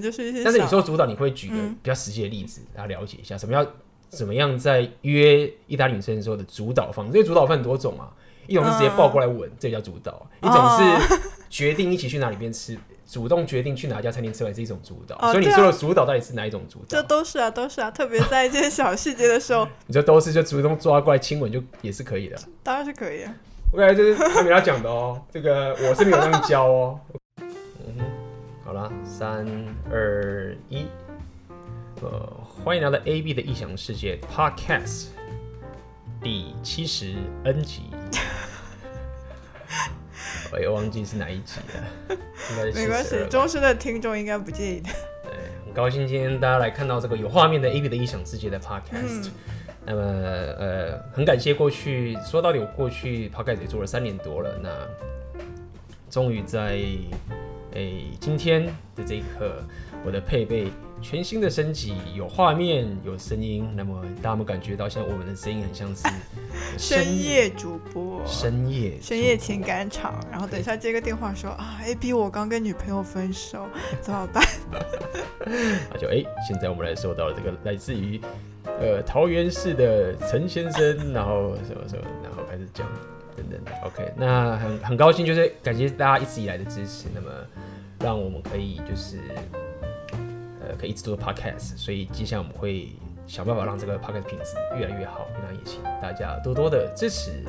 就是一些。但是你说主导，你会举个比较实际的例子，大家了解一下，什么样怎么样在约意大利女生的时候的主导方式？因为主导分很多种啊，一种是直接抱过来吻，这叫主导；一种是决定一起去哪里边吃。主动决定去哪家餐厅吃饭是一种主导，哦、所以你说的主导到底是哪一种主导？这都是啊，都是啊，特别在一些小细节的时候，你说都是就主动抓过来亲吻就也是可以的，当然是可以啊。我感觉这是他们要讲的哦，这个我是没有这样教哦。好了，三二一，呃，欢迎来到 AB 的异想世界 Podcast 第七十 N 集。我也忘记是哪一集了，应该是没关系，忠实的听众应该不介意的。对，很高兴今天大家来看到这个有画面的 AB 的异想世界的 Podcast。嗯、那么，呃，很感谢过去说到底，我过去 Podcast 也做了三年多了，那终于在诶、欸、今天的这一刻，我的配备。全新的升级，有画面，有声音。那么大家有没有感觉到，现在我们的声音很像是 深夜主播，深夜深夜情感场。然后等一下接个电话说啊，AB 我刚跟女朋友分手，怎么办？那就哎、欸，现在我们来收到了这个来自于呃桃园市的陈先生，然后什么什么，然后开始讲等等的。OK，那很很高兴，就是感谢大家一直以来的支持。那么让我们可以就是。呃，可以一直做 podcast，所以接下来我们会想办法让这个 podcast 品质越来越好。那也请大家多多的支持。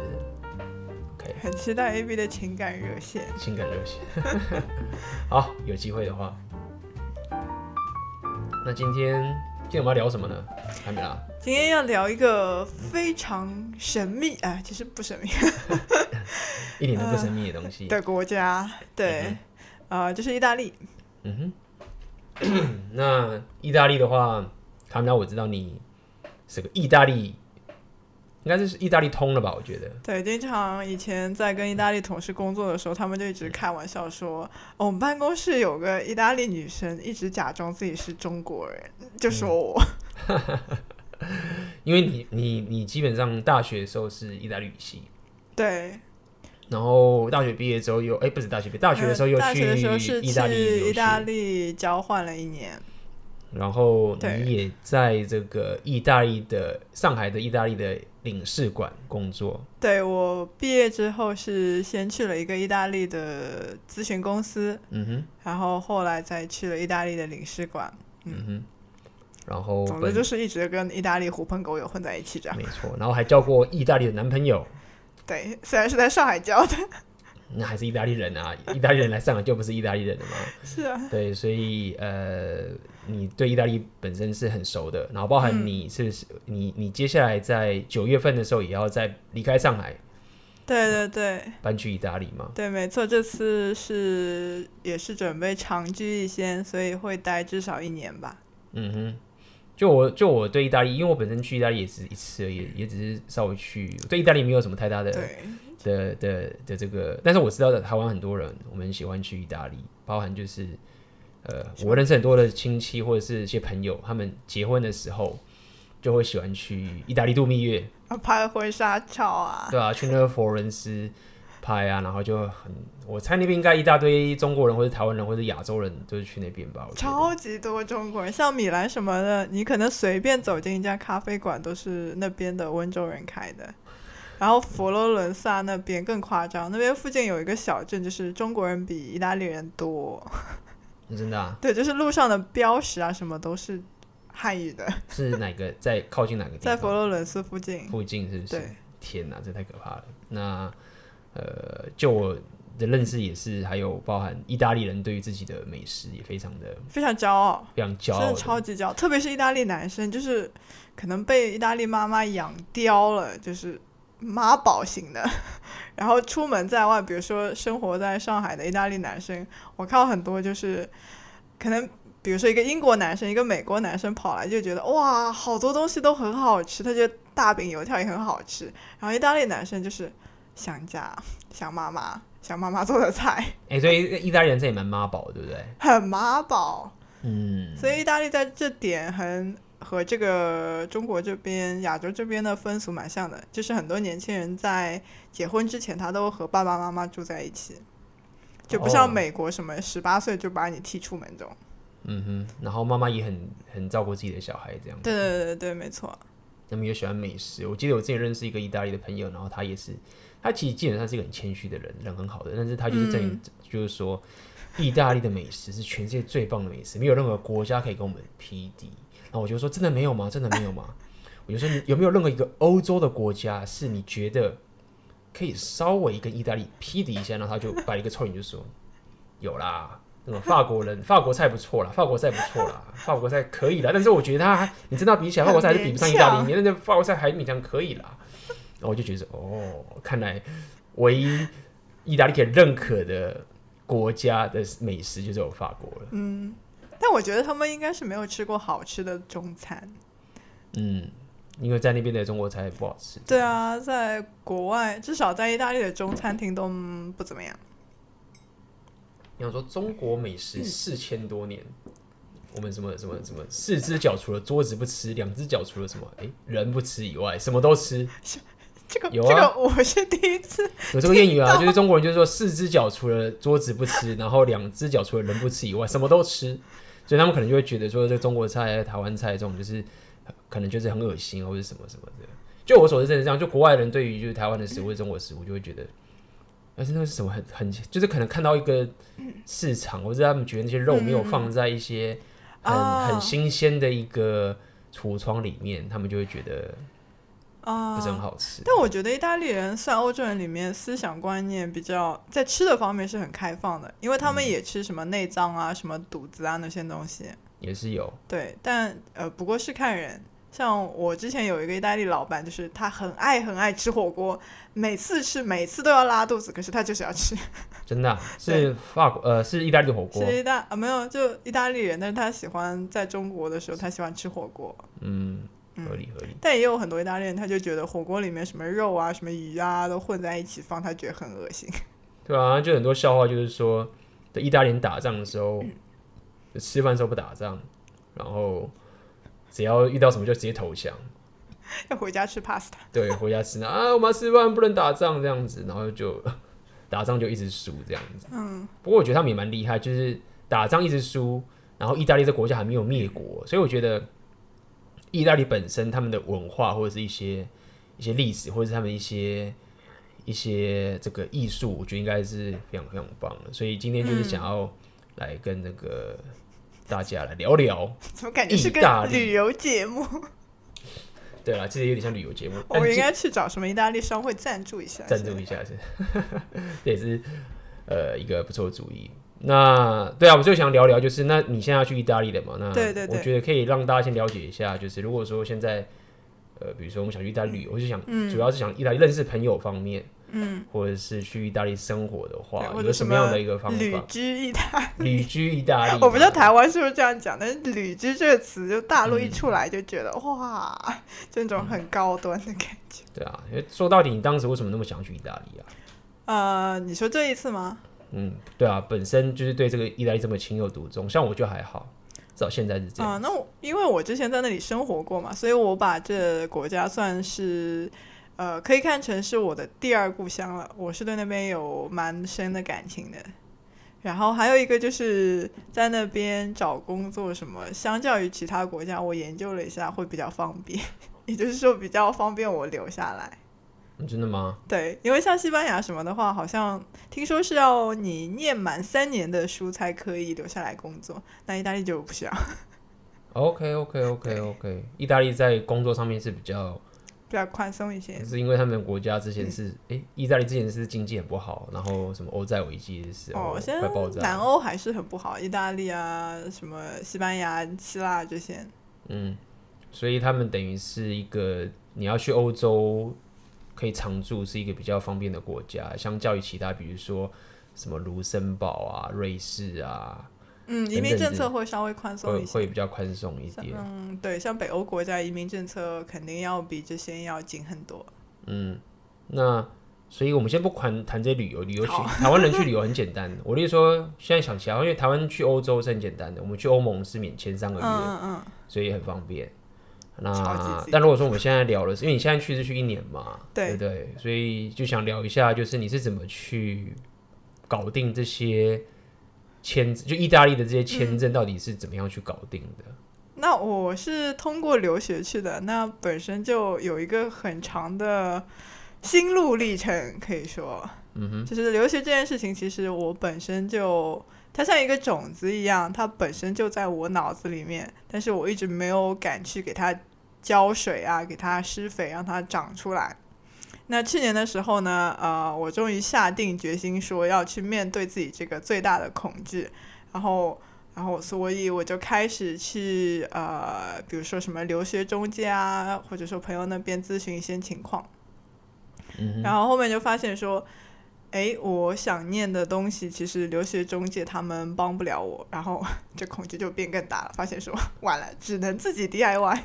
OK，很期待 AB 的情感热线。情感热线，好，有机会的话，那今天今天我们要聊什么呢？还没啦。今天要聊一个非常神秘，哎，其实不神秘，一点都不神秘的东西。的国家，对，啊、嗯呃，就是意大利。嗯哼。那意大利的话，卡米拉，我知道你是个意大利，应该是意大利通了吧？我觉得。对，经常以前在跟意大利同事工作的时候，他们就一直开玩笑说，哦、我们办公室有个意大利女生，一直假装自己是中国人，就说我。嗯、因为你你你基本上大学的时候是意大利语系。对。然后大学毕业之后又哎，不是大学毕业，大学的时候又去意大利，意大利交换了一年。然后你也在这个意大利的上海的意大利的领事馆工作。对，我毕业之后是先去了一个意大利的咨询公司，嗯哼，然后后来再去了意大利的领事馆，嗯，嗯哼，然后总之就是一直跟意大利狐朋狗友混在一起这样。没错，然后还交过意大利的男朋友。对，虽然是在上海交的，那还是意大利人啊！意大利人来上海就不是意大利人了吗？是啊。对，所以呃，你对意大利本身是很熟的，然后包含你是，嗯、你你接下来在九月份的时候也要再离开上海，对对对，搬去意大利吗？对，没错，这次是也是准备长居一些，所以会待至少一年吧。嗯哼。就我就我对意大利，因为我本身去意大利也是一次而已，也只是稍微去，对意大利没有什么太大的的的的这个。但是我知道的台湾很多人，我们喜欢去意大利，包含就是呃，我认识很多的亲戚或者是一些朋友，他们结婚的时候就会喜欢去意大利度蜜月，拍婚纱照啊，对啊，去那个佛罗伦斯。拍啊，然后就很，我猜那边应该一大堆中国人或者台湾人或者亚洲人都是去那边吧。超级多中国人，像米兰什么的，你可能随便走进一家咖啡馆都是那边的温州人开的。然后佛罗伦萨那边更夸张，那边附近有一个小镇，就是中国人比意大利人多。真的啊？对，就是路上的标识啊什么都是汉语的。是哪个在靠近哪个地方？在佛罗伦斯附近。附近是不是？对。天哪，这太可怕了。那。呃，就我的认识也是，还有包含意大利人对于自己的美食也非常的非常骄傲，非常骄傲，真的超级骄傲。特别是意大利男生，就是可能被意大利妈妈养刁了，就是妈宝型的。然后出门在外，比如说生活在上海的意大利男生，我看到很多就是可能，比如说一个英国男生，一个美国男生跑来就觉得哇，好多东西都很好吃，他觉得大饼油条也很好吃。然后意大利男生就是。想家，想妈妈，想妈妈做的菜。哎、欸，所以意大利人这也蛮妈宝，对不对？很妈宝。嗯。所以意大利在这点很和这个中国这边、亚洲这边的风俗蛮像的，就是很多年轻人在结婚之前，他都和爸爸妈妈住在一起，就不像美国什么十八岁就把你踢出门这种。嗯哼，然后妈妈也很很照顾自己的小孩，这样。对对对对，没错。他们也喜欢美食。我记得我之前认识一个意大利的朋友，然后他也是，他其实基本上是一个很谦虚的人，人很好的，但是他就是在、嗯、就是说，意大利的美食是全世界最棒的美食，没有任何国家可以跟我们匹敌。然后我就说，真的没有吗？真的没有吗？我就说，你有没有任何一个欧洲的国家是你觉得可以稍微跟意大利匹敌一下？然后他就摆一个臭脸，就说有啦。那么法国人，法国菜不错啦，法国菜不错啦，法国菜可以啦。但是我觉得他，你真的比起来，法国菜还是比不上意大利。你那法国菜还勉强可以啦。我就觉得，哦，看来唯一意大利可以认可的国家的美食就是有法国了。嗯，但我觉得他们应该是没有吃过好吃的中餐。嗯，因为在那边的中国菜不好吃。对啊，在国外，至少在意大利的中餐厅都不怎么样。你要说中国美食四千多年，嗯、我们什么什么什么四只脚除了桌子不吃，两只脚除了什么哎、欸、人不吃以外，什么都吃。这个有啊，这个我是第一次有这个谚语啊，就是中国人就是说四只脚除了桌子不吃，然后两只脚除了人不吃以外，什么都吃。所以他们可能就会觉得说，这中国菜、台湾菜这种就是可能就是很恶心或者什么什么的。就我所知，真的是这样。就国外人对于就是台湾的食物、中国食物，就会觉得。而且那个是什么很很，就是可能看到一个市场，或者他们觉得那些肉没有放在一些很、嗯、很新鲜的一个橱窗里面，哦、他们就会觉得不是很好吃。但我觉得意大利人算欧洲人里面思想观念比较在吃的方面是很开放的，因为他们也吃什么内脏啊、嗯、什么肚子啊那些东西，也是有。对，但呃，不过是看人。像我之前有一个意大利老板，就是他很爱很爱吃火锅，每次吃每次都要拉肚子，可是他就是要吃。真的、啊、是法国呃是意大利的火锅？是意大啊没有就意大利人，但是他喜欢在中国的时候他喜欢吃火锅。嗯，合理合理。但也有很多意大利人，他就觉得火锅里面什么肉啊什么鱼啊都混在一起放，他觉得很恶心。对啊，就很多笑话就是说，在意大利人打仗的时候，嗯、吃饭时候不打仗，然后。只要遇到什么就直接投降，要回家吃 pasta。对，回家吃啊，我们要吃饭不能打仗这样子，然后就 打仗就一直输这样子。嗯，不过我觉得他们也蛮厉害，就是打仗一直输，然后意大利这国家还没有灭国，所以我觉得意大利本身他们的文化或者是一些一些历史，或者是他们一些一些这个艺术，我觉得应该是非常非常棒的。所以今天就是想要来跟那个。大家来聊聊，怎么感觉是个旅游节目？对啊，其实有点像旅游节目。我们应该去找什么意大利商会赞助一下？赞助一下是，这也是呃一个不错的主意。那对啊，我就想聊聊，就是那你现在要去意大利的嘛？那对对对，我觉得可以让大家先了解一下，就是如果说现在呃，比如说我们想去意大利旅游，我就想，主要是想意大利认识朋友方面。嗯，或者是去意大利生活的话，有什么样的一个方法？旅居意大利，旅居意大利。我不知道台湾是不是这样讲，但是“旅居”这个词，就大陆一出来就觉得、嗯、哇，这种很高端的感觉。对啊，因为说到底，你当时为什么那么想去意大利啊？呃，你说这一次吗？嗯，对啊，本身就是对这个意大利这么情有独钟，像我就还好，至少现在是这样。啊、呃，那我因为我之前在那里生活过嘛，所以我把这国家算是。呃，可以看成是我的第二故乡了。我是对那边有蛮深的感情的。然后还有一个就是在那边找工作什么，相较于其他国家，我研究了一下会比较方便，也就是说比较方便我留下来。真的吗？对，因为像西班牙什么的话，好像听说是要你念满三年的书才可以留下来工作，那意大利就不需要。OK OK OK OK，意大利在工作上面是比较。比较宽松一些，是因为他们国家之前是，哎、嗯，意大利之前是经济很不好，然后什么欧债危机的时候，哦，现在南欧还是很不好，意大利啊，什么西班牙、希腊这些，嗯，所以他们等于是一个你要去欧洲可以常住，是一个比较方便的国家，相较于其他，比如说什么卢森堡啊、瑞士啊。嗯，移民政策会稍微宽松一些，会比较宽松一点。嗯，对，像北欧国家移民政策肯定要比这些要紧很多。嗯，那所以我们先不谈谈这些旅游，旅游去台湾人去旅游很简单。我例如说，现在想起来，因为台湾去欧洲是很简单的，我们去欧盟是免签三个月，嗯嗯，所以很方便。那但如果说我们现在聊的是，因为你现在去是去一年嘛，对不对？所以就想聊一下，就是你是怎么去搞定这些。签就意大利的这些签证到底是怎么样去搞定的？嗯、那我是通过留学去的，那本身就有一个很长的心路历程，可以说，嗯哼，就是留学这件事情，其实我本身就它像一个种子一样，它本身就在我脑子里面，但是我一直没有敢去给它浇水啊，给它施肥，让它长出来。那去年的时候呢，呃，我终于下定决心说要去面对自己这个最大的恐惧，然后，然后，所以我就开始去呃，比如说什么留学中介啊，或者说朋友那边咨询一些情况，嗯，然后后面就发现说，哎，我想念的东西其实留学中介他们帮不了我，然后这恐惧就变更大了，发现说完了，只能自己 DIY。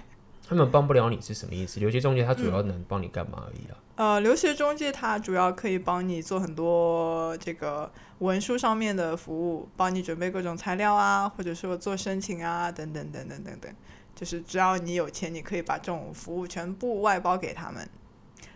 他们帮不了你是什么意思？留学中介他主要能帮你干嘛而已啊？呃，留学中介他主要可以帮你做很多这个文书上面的服务，帮你准备各种材料啊，或者说做申请啊，等等等等等等。就是只要你有钱，你可以把这种服务全部外包给他们。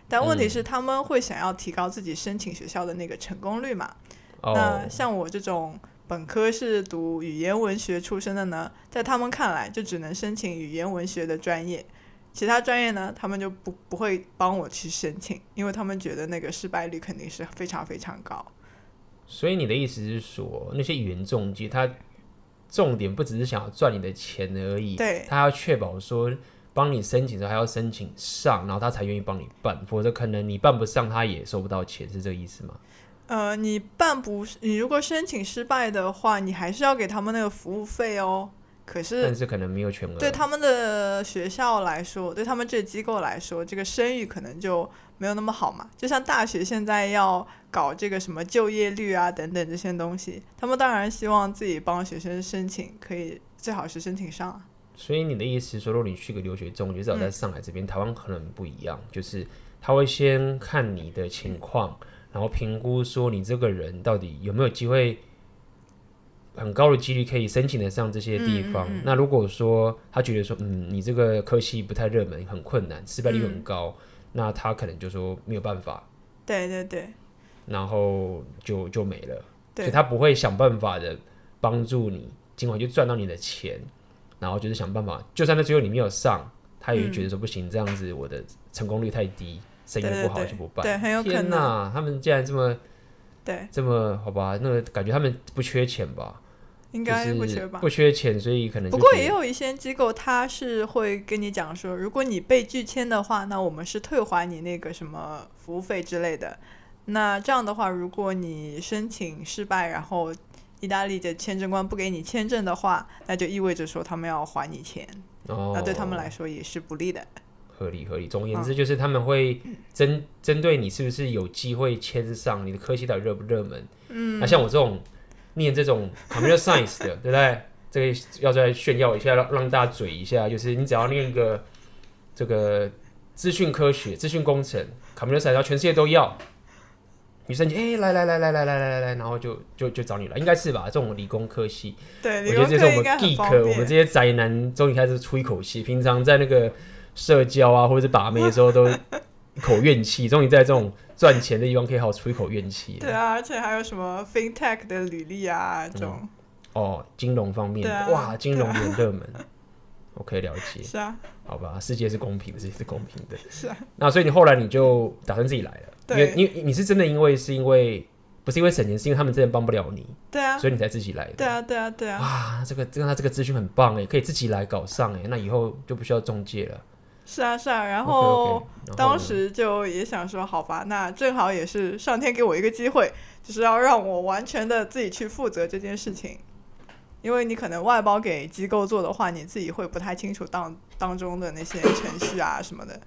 但问题是，他们会想要提高自己申请学校的那个成功率嘛？嗯、那像我这种本科是读语言文学出身的呢，在他们看来，就只能申请语言文学的专业。其他专业呢，他们就不不会帮我去申请，因为他们觉得那个失败率肯定是非常非常高。所以你的意思是说，那些语言中介，他重点不只是想要赚你的钱而已，对，他要确保说帮你申请的时候还要申请上，然后他才愿意帮你办，否则可能你办不上，他也收不到钱，是这个意思吗？呃，你办不，你如果申请失败的话，你还是要给他们那个服务费哦。可是，但是可能没有全额。对他们的学校来说，对他们这个机构来说，这个声誉可能就没有那么好嘛。就像大学现在要搞这个什么就业率啊等等这些东西，他们当然希望自己帮学生申请，可以最好是申请上。所以你的意思是说，如果你去个留学中，至少在上海这边，嗯、台湾可能不一样，就是他会先看你的情况，然后评估说你这个人到底有没有机会。很高的几率可以申请得上这些地方。嗯嗯嗯，那如果说他觉得说，嗯，你这个科系不太热门，很困难，失败率很高，嗯，那他可能就说没有办法。对对对。然后就就没了。对。所以他不会想办法的帮助你，尽管就赚到你的钱，然后就是想办法，就算在最后你没有上，他也会觉得说不行，嗯，这样子我的成功率太低，生意不好就不办。对，很有可能。天哪，他们竟然这么，对，这么好吧？那个感觉他们不缺钱吧？应该不缺吧？不缺钱，所以可能。不过也有一些机构，他是会跟你讲说，如果你被拒签的话，那我们是退还你那个什么服务费之类的。那这样的话，如果你申请失败，然后意大利的签证官不给你签证的话，那就意味着说他们要还你钱。哦。那对他们来说也是不利的。合理合理。总而言之，就是他们会针针对你是不是有机会签上，你的科系到底热不热门。嗯。那像我这种。念这种 computer science 的，对不对？这个要再炫耀一下，让让大家嘴一下，就是你只要念一个这个资讯科学、资讯工程 computer science，全世界都要。女生就哎，来来来来来来来来，然后就就就找你了，应该是吧？这种理工科系，对，我觉得这是我们 geek，我们这些宅男终于开始出一口气。平常在那个社交啊，或者是把妹的时候，都 一口怨气，终于在这种。赚钱的地方可以好好出一口怨气。对啊，而且还有什么 FinTech 的履历啊，这种、嗯。哦，金融方面哇，金融很热门。我可以了解。是啊。好吧，世界是公平的，世界是公平的。是啊。那所以你后来你就打算自己来了？对。因为你你是真的因为是因为不是因为省钱，是因为他们真的帮不了你。对啊。所以你才自己来的。对啊，对啊，对啊。哇，这个这个他这个资讯很棒哎，可以自己来搞上哎，那以后就不需要中介了。是啊是啊，然后当时就也想说，好吧，那正好也是上天给我一个机会，就是要让我完全的自己去负责这件事情，因为你可能外包给机构做的话，你自己会不太清楚当当中的那些程序啊什么的。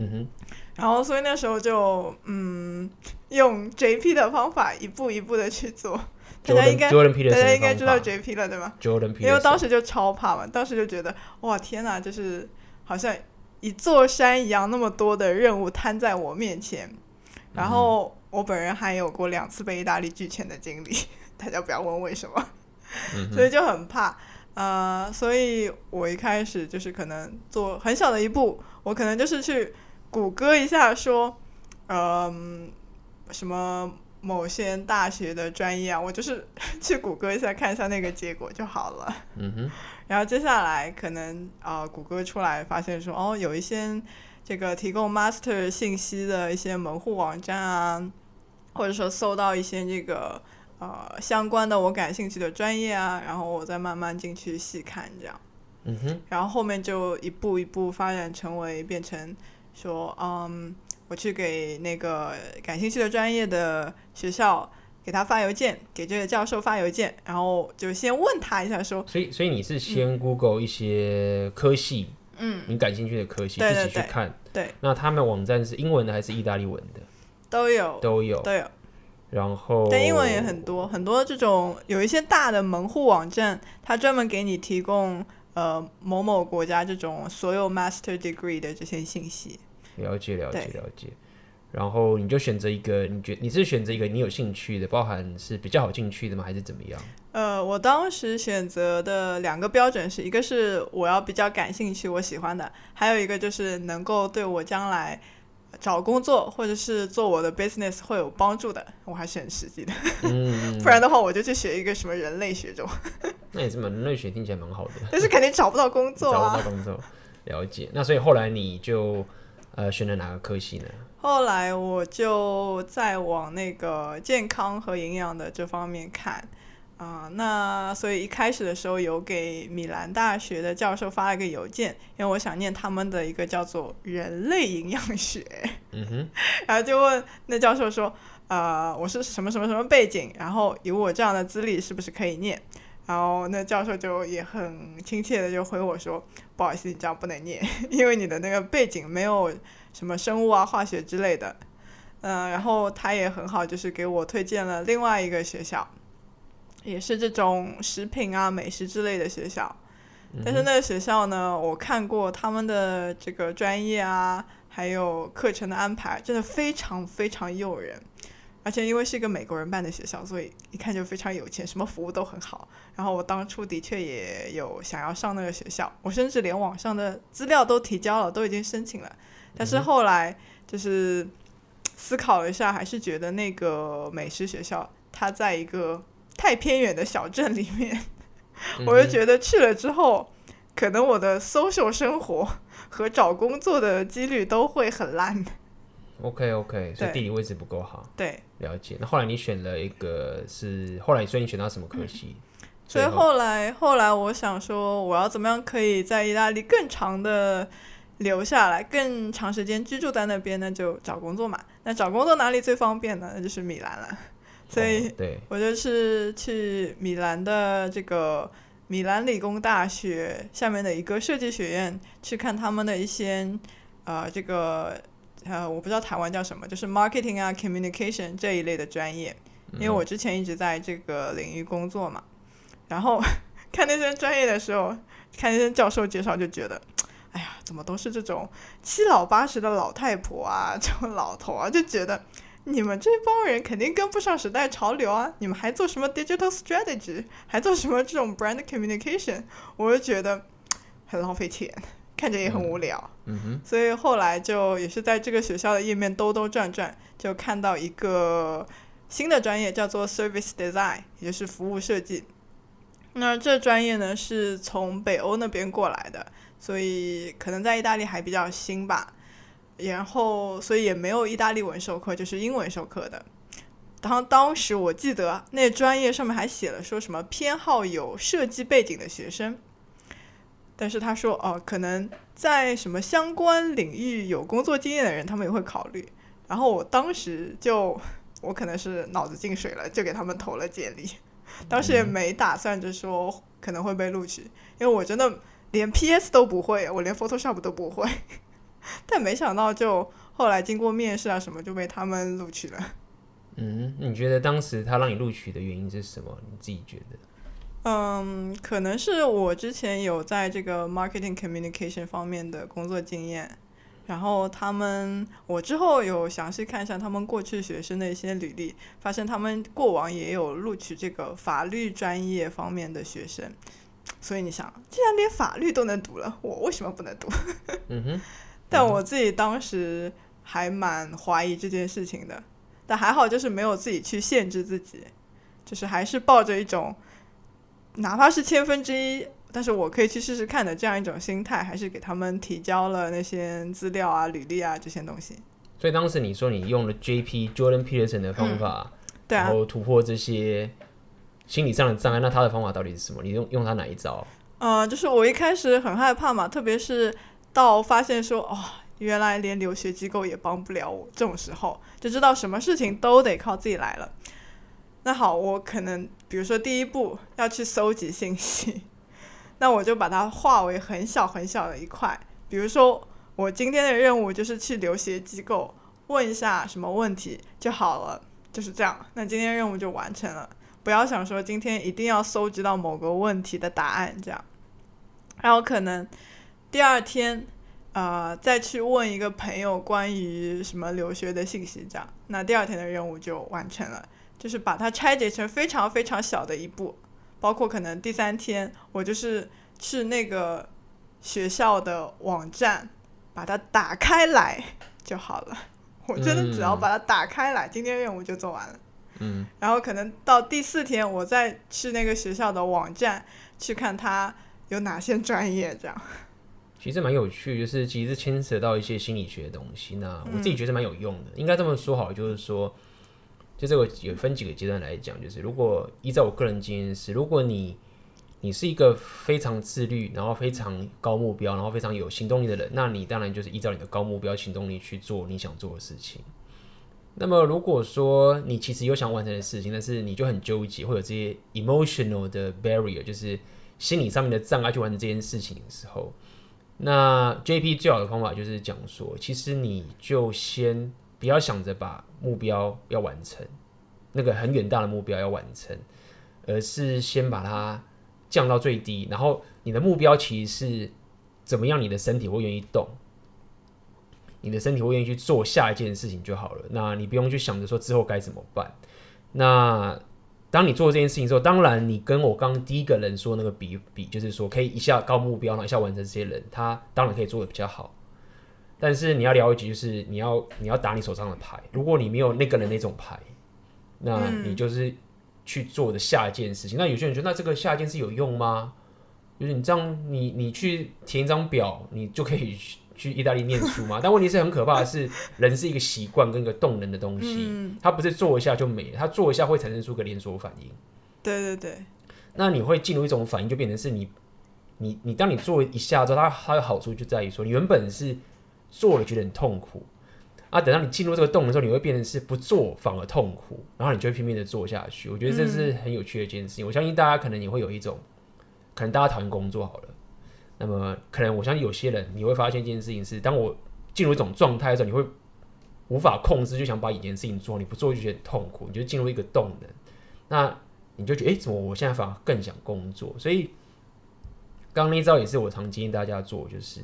嗯哼。然后所以那时候就嗯，用 JP 的方法一步一步的去做。大家应该大家应该知道 JP 了对吗？因为当时就超怕嘛，当时就觉得哇天哪，就是好像一座山一样，那么多的任务摊在我面前。然后我本人还有过两次被意大利拒签的经历，大家不要问为什么，所以就很怕。呃，所以我一开始就是可能做很小的一步，我可能就是去谷歌一下说，嗯、呃，什么。某些大学的专业啊，我就是 去谷歌一下看一下那个结果就好了。嗯哼。然后接下来可能啊、呃，谷歌出来发现说，哦，有一些这个提供 master 信息的一些门户网站啊，或者说搜到一些这个呃相关的我感兴趣的专业啊，然后我再慢慢进去细看这样。嗯哼。然后后面就一步一步发展成为变成说，嗯，我去给那个感兴趣的专业的学校。给他发邮件，给这个教授发邮件，然后就先问他一下说，所以所以你是先 Google 一些科系，嗯，你感兴趣的科系，对自己去看，对，那他们网站是英文的还是意大利文的？都有，都有，都有。然后，但英文也很多，很多这种有一些大的门户网站，它专门给你提供呃某某国家这种所有 Master Degree 的这些信息。了解，了解，了解。然后你就选择一个，你觉你是选择一个你有兴趣的，包含是比较好进去的吗？还是怎么样？呃，我当时选择的两个标准是一个是我要比较感兴趣、我喜欢的，还有一个就是能够对我将来找工作或者是做我的 business 会有帮助的，我还是很实际的。嗯，不然的话我就去学一个什么人类学这种。那也是蛮人类学听起来蛮好的，但是肯定找不到工作啊。找不到工作，了解。那所以后来你就呃选了哪个科系呢？后来我就在往那个健康和营养的这方面看，啊、呃，那所以一开始的时候有给米兰大学的教授发了一个邮件，因为我想念他们的一个叫做人类营养学，嗯哼，然后就问那教授说，呃，我是什么什么什么背景，然后以我这样的资历是不是可以念？然后那教授就也很亲切的就回我说，不好意思，你这样不能念，因为你的那个背景没有。什么生物啊、化学之类的，嗯、呃，然后他也很好，就是给我推荐了另外一个学校，也是这种食品啊、美食之类的学校。但是那个学校呢，我看过他们的这个专业啊，还有课程的安排，真的非常非常诱人。而且因为是一个美国人办的学校，所以一看就非常有钱，什么服务都很好。然后我当初的确也有想要上那个学校，我甚至连网上的资料都提交了，都已经申请了。但是后来就是思考了一下，还是觉得那个美食学校它在一个太偏远的小镇里面，我就觉得去了之后，可能我的 social 生活和找工作的几率都会很烂。OK OK，所以地理位置不够好。对，了解。那后来你选了一个是后来，所以你选到什么科系？嗯，所以后来后来我想说，我要怎么样可以在意大利更长的。留下来更长时间居住在那边呢，就找工作嘛。那找工作哪里最方便呢？那就是米兰了。所以，对，我就是去米兰的这个米兰理工大学下面的一个设计学院去看他们的一些呃这个呃我不知道台湾叫什么，就是 marketing 啊 communication 这一类的专业。因为我之前一直在这个领域工作嘛，然后 看那些专业的时候，看那些教授介绍就觉得。哎呀，怎么都是这种七老八十的老太婆啊，这种老头啊，就觉得你们这帮人肯定跟不上时代潮流啊！你们还做什么 digital strategy，还做什么这种 brand communication？我就觉得 很浪费钱，看着也很无聊。嗯哼。所以后来就也是在这个学校的页面兜兜转转，就看到一个新的专业叫做 service design，也就是服务设计。那这专业呢，是从北欧那边过来的。所以可能在意大利还比较新吧，然后所以也没有意大利文授课，就是英文授课的。当当时我记得那专业上面还写了说什么偏好有设计背景的学生，但是他说哦，可能在什么相关领域有工作经验的人，他们也会考虑。然后我当时就我可能是脑子进水了，就给他们投了简历。当时也没打算着说可能会被录取，因为我真的。连 PS 都不会，我连 Photoshop 都不会，但没想到就后来经过面试啊什么就被他们录取了。嗯，你觉得当时他让你录取的原因是什么？你自己觉得？嗯，可能是我之前有在这个 marketing communication 方面的工作经验，然后他们我之后有详细看一下他们过去学生的一些履历，发现他们过往也有录取这个法律专业方面的学生。所以你想，既然连法律都能读了，我为什么不能读？嗯哼。但我自己当时还蛮怀疑这件事情的。但还好就是没有自己去限制自己，就是还是抱着一种哪怕是千分之一，但是我可以去试试看的这样一种心态，还是给他们提交了那些资料啊、履历啊这些东西。所以当时你说你用了 J.P. Jordan Peterson 的方法，嗯对啊，然后突破这些心理上的障碍，那他的方法到底是什么？你用用他哪一招？嗯、呃，就是我一开始很害怕嘛，特别是到发现说哦，原来连留学机构也帮不了我，这种时候就知道什么事情都得靠自己来了。那好，我可能比如说第一步要去搜集信息，那我就把它划为很小很小的一块，比如说。我今天的任务就是去留学机构问一下什么问题就好了，就是这样。那今天任务就完成了，不要想说今天一定要搜集到某个问题的答案这样。然后可能第二天，呃，再去问一个朋友关于什么留学的信息这样。那第二天的任务就完成了，就是把它拆解成非常非常小的一步。包括可能第三天，我就是去那个学校的网站。把它打开来就好了，我真的只要把它打开来，嗯、今天任务就做完了。嗯，然后可能到第四天，我再去那个学校的网站去看它有哪些专业，这样。其实蛮有趣，就是其实牵扯到一些心理学的东西。那我自己觉得蛮有用的，嗯、应该这么说好，就是说，就这个有分几个阶段来讲，就是如果依照我个人经验是，如果你你是一个非常自律，然后非常高目标，然后非常有行动力的人，那你当然就是依照你的高目标、行动力去做你想做的事情。那么如果说你其实有想完成的事情，但是你就很纠结，会有这些 emotional 的 barrier，就是心理上面的障碍去完成这件事情的时候，那 JP 最好的方法就是讲说，其实你就先不要想着把目标要完成，那个很远大的目标要完成，而是先把它。降到最低，然后你的目标其实是怎么样？你的身体会愿意动，你的身体会愿意去做下一件事情就好了。那你不用去想着说之后该怎么办。那当你做这件事情之后，当然你跟我刚第一个人说那个比比，就是说可以一下高目标，然后一下完成这些人，他当然可以做的比较好。但是你要了解，就是你要你要打你手上的牌。如果你没有那个人那种牌，那你就是。去做的下一件事情，那有些人觉得，那这个下一件事有用吗？就是你这样，你你去填一张表，你就可以去 去意大利念书吗？但问题是很可怕的是，人是一个习惯跟一个动能的东西，它不是做一下就没了，它做一下会产生出个连锁反应。对对对，那你会进入一种反应，就变成是你你你当你做一下之后，它它的好处就在于说，你原本是做了觉得很痛苦。啊，等到你进入这个洞的时候，你会变成是不做反而痛苦，然后你就会拼命的做下去。我觉得这是很有趣的一件事情。嗯、我相信大家可能也会有一种，可能大家讨厌工作好了，那么可能我相信有些人你会发现一件事情是，当我进入一种状态的时候，你会无法控制，就想把以前事情做，你不做就觉得很痛苦，你就进入一个动能，那你就觉得，哎、欸，怎么我现在反而更想工作？所以刚刚那一招也是我常建议大家做，就是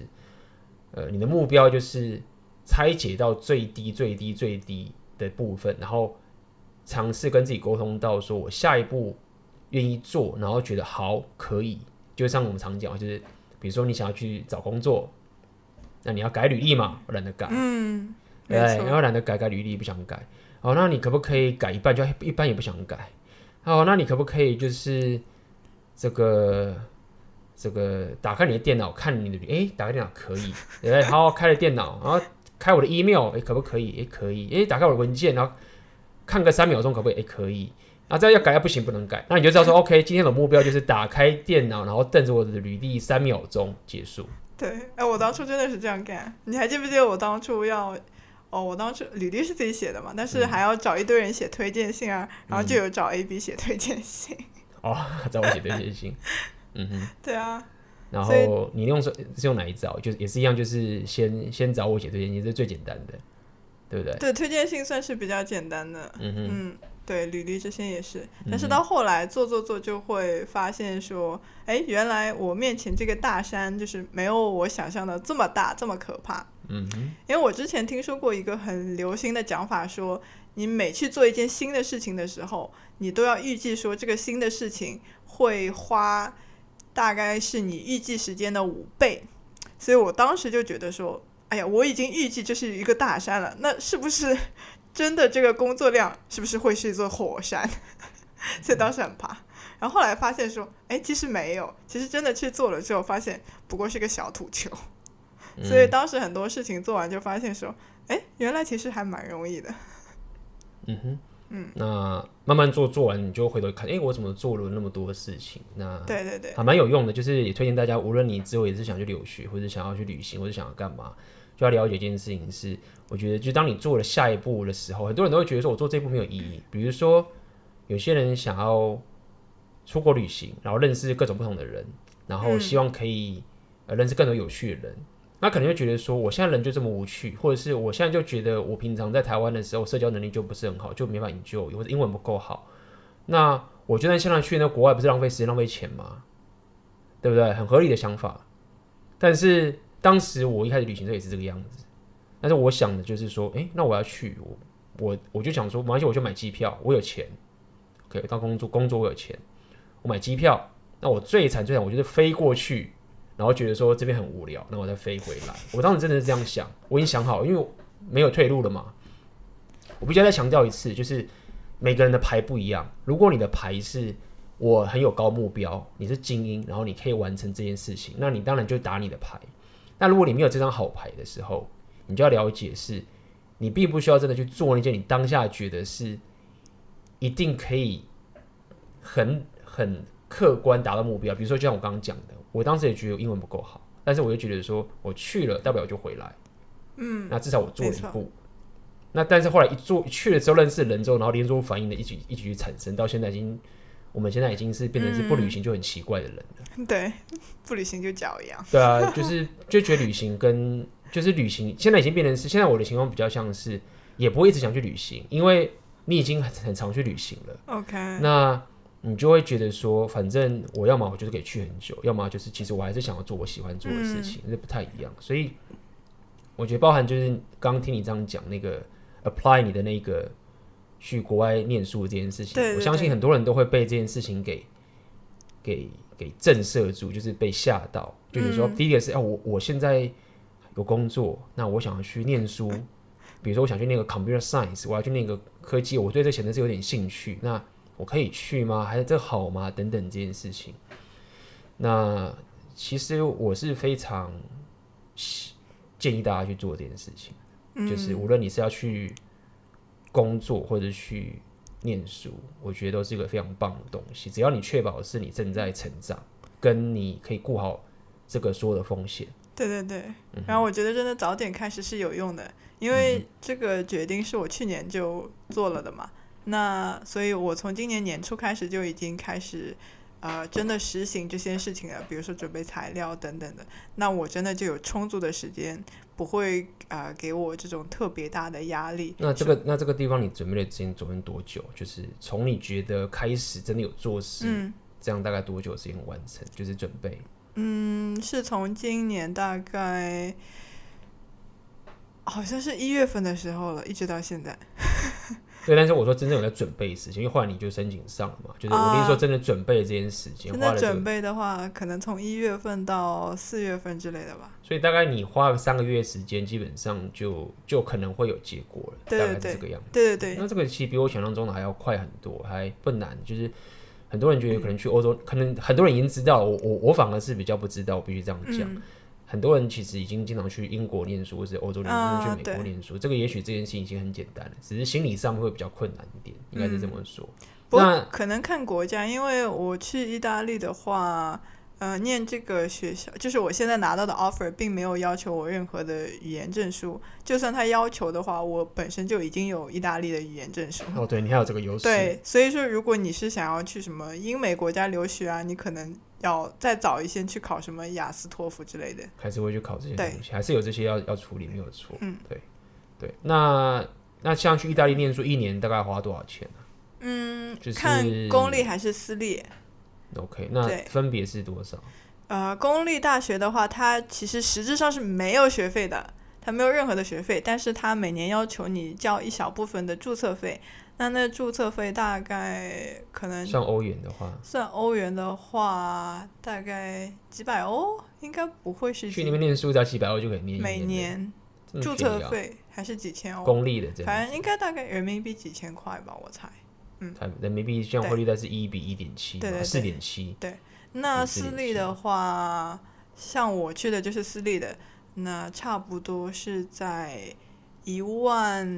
呃，你的目标就是。拆解到最低、最低、最低的部分，然后尝试跟自己沟通到说，我下一步愿意做，然后觉得好可以。就像我们常讲，就是比如说你想要去找工作，那你要改履历嘛，我懒得改，嗯，对，然后懒得改改履历不想改，哦，那你可不可以改一半？就一般也不想改，哦，那你可不可以就是这个这个打开你的电脑看你的履历？哎，打开电脑可以，对，好，开了电脑，然后。开我的 email，哎，可不可以？哎，可以。哎，打开我的文件，然后看个三秒钟，可不可以？哎，可以。然后再要改，不行，不能改。那你就知道说，OK，今天的目标就是打开电脑，然后瞪着我的履历三秒钟结束。对，哎，我当初真的是这样干。你还记不记得我当初要？哦，我当初履历是自己写的嘛，但是还要找一堆人写推荐信啊，然后就有找 AB 写推荐信。哦，找我写推荐信。嗯哼。对啊。然后你用是是用哪一招？就是也是一样，就是先先找我写推荐信，是最简单的，对不对？对，推荐信算是比较简单的。嗯哼嗯，对，履历这些也是。但是到后来做做做，就会发现说，哎，原来我面前这个大山就是没有我想象的这么大，这么可怕。嗯哼。因为我之前听说过一个很流行的讲法，说你每去做一件新的事情的时候，你都要预计说这个新的事情会花。大概是你预计时间的五倍，所以我当时就觉得说，哎呀，我已经预计这是一个大山了，那是不是真的这个工作量是不是会是一座火山？所以当时很怕。然后后来发现说，哎，其实没有，其实真的去做了之后，发现不过是个小土球。所以当时很多事情做完就发现说，哎，原来其实还蛮容易的。嗯哼，嗯，那慢慢做做完，你就回头看，哎，我怎么做了那么多事情？那对对对，还蛮有用的。就是也推荐大家，无论你之后也是想去留学，或者想要去旅行，或者想要干嘛。就要了解一件事情是，我觉得就当你做了下一步的时候，很多人都会觉得说，我做这一步没有意义。比如说，有些人想要出国旅行，然后认识各种不同的人，然后希望可以呃认识更多有趣的人，那可能会觉得说，我现在人就这么无趣，或者是我现在就觉得我平常在台湾的时候社交能力就不是很好，就没法研究，或者英文不够好。那我觉得现在去那国外不是浪费时间浪费钱吗？对不对？很合理的想法，但是。当时我一开始旅行社也是这个样子，但是我想的就是说，哎、欸，那我要去，我我我就想说，没关系，我就买机票，我有钱，可以到工作工作我有钱，我买机票，那我最惨最惨，我就是飞过去，然后觉得说这边很无聊，那我再飞回来。我当时真的是这样想，我已经想好，因为没有退路了嘛。我必须要再强调一次，就是每个人的牌不一样。如果你的牌是我很有高目标，你是精英，然后你可以完成这件事情，那你当然就打你的牌。那如果你没有这张好牌的时候，你就要了解是，你并不需要真的去做那件你当下觉得是一定可以很很客观达到目标。比如说，就像我刚刚讲的，我当时也觉得英文不够好，但是我就觉得说我去了，代表我就回来。嗯，那至少我做了一步。那但是后来一做去了之后，认识人之后，然后连锁反应的一起一起去产生，到现在已经。我们现在已经是变成是不旅行就很奇怪的人了。嗯、对，不旅行就脚一样。对啊，就是就觉得旅行跟就是旅行，现在已经变成是现在我的情况比较像是，也不会一直想去旅行，因为你已经很很常去旅行了。OK，那你就会觉得说，反正我要么我就是可以去很久，要么就是其实我还是想要做我喜欢做的事情，这、嗯、不太一样。所以我觉得包含就是刚刚听你这样讲那个 apply 你的那个。去国外念书这件事情，我相信很多人都会被这件事情给给给震慑住，就是被吓到。就是说，第一个是，啊，我我现在有工作，那我想要去念书，比如说我想去那个 computer science，我要去那个科技，我对这前的是有点兴趣，那我可以去吗？还是这好吗？等等这件事情。那其实我是非常建议大家去做这件事情，就是无论你是要去。工作或者去念书，我觉得都是一个非常棒的东西。只要你确保是你正在成长，跟你可以顾好这个所有的风险。对对对。然后我觉得真的早点开始是有用的，因为这个决定是我去年就做了的嘛。那所以我从今年年初开始就已经开始。啊、呃，真的实行这些事情了，比如说准备材料等等的，那我真的就有充足的时间，不会啊、呃、给我这种特别大的压力。那这个那这个地方你准备的时间准备多久？就是从你觉得开始真的有做事，嗯、这样大概多久时间完成？就是准备。嗯，是从今年大概好像是一月份的时候了，一直到现在。对，但是我说真正有在准备时间，因为后来你就申请上了嘛，就是我跟你说真的准备这件事情，真的准备的话，可能从一月份到四月份之类的吧。所以大概你花了三个月时间，基本上就就可能会有结果了，对对对，大概是这个样子。对对对，那这个其实比我想象中的还要快很多，还不难。就是很多人觉得可能去欧洲，嗯、可能很多人已经知道，我我我反而是比较不知道，我必须这样讲。嗯很多人其实已经经常去英国念书，或者欧洲念书，去美国念书。这个也许这件事情已经很简单了，只是心理上会比较困难一点，应该是这么说。不过可能看国家，因为我去意大利的话。呃，念这个学校，就是我现在拿到的 offer，并没有要求我任何的语言证书。就算他要求的话，我本身就已经有意大利的语言证书。哦，对，你还有这个优势。对，所以说，如果你是想要去什么英美国家留学啊，你可能要再早一些去考什么雅思、托福之类的。还是会去考这些东西，还是有这些要要处理，没有错。嗯，对，对。那那像去意大利念书，一年大概花多少钱呢？嗯，就是看公立还是私立。OK，那分别是多少？呃，公立大学的话，它其实实质上是没有学费的，它没有任何的学费，但是它每年要求你交一小部分的注册费。那那注册费大概可能算欧元的话，算欧元的话，大概几百欧，应该不会是。去那边念书只要几百欧就可以念。每年。注册费还是几千欧，公立的这样，反正应该大概人民币几千块吧，我猜。嗯，人民币现在汇率在是一比一点七，对。四点七。对，那私立的话，像我去的就是私立的，那差不多是在一万